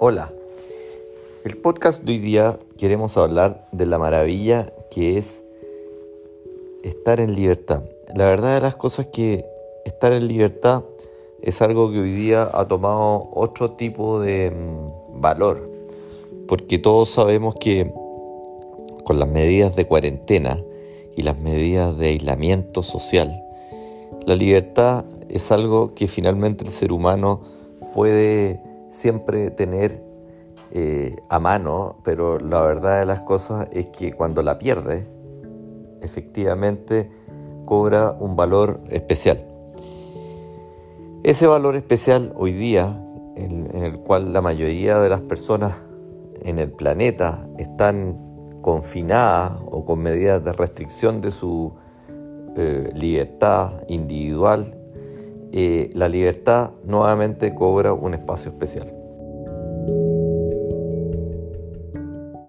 Hola, el podcast de hoy día queremos hablar de la maravilla que es estar en libertad. La verdad de las cosas es que estar en libertad es algo que hoy día ha tomado otro tipo de mm, valor, porque todos sabemos que con las medidas de cuarentena y las medidas de aislamiento social, la libertad es algo que finalmente el ser humano puede siempre tener eh, a mano, pero la verdad de las cosas es que cuando la pierde, efectivamente cobra un valor especial. Ese valor especial hoy día, en, el cual la mayoría de las personas en el planeta están confinadas o con medidas de restricción de su eh, libertad individual, eh, la libertad nuevamente cobra un espacio especial.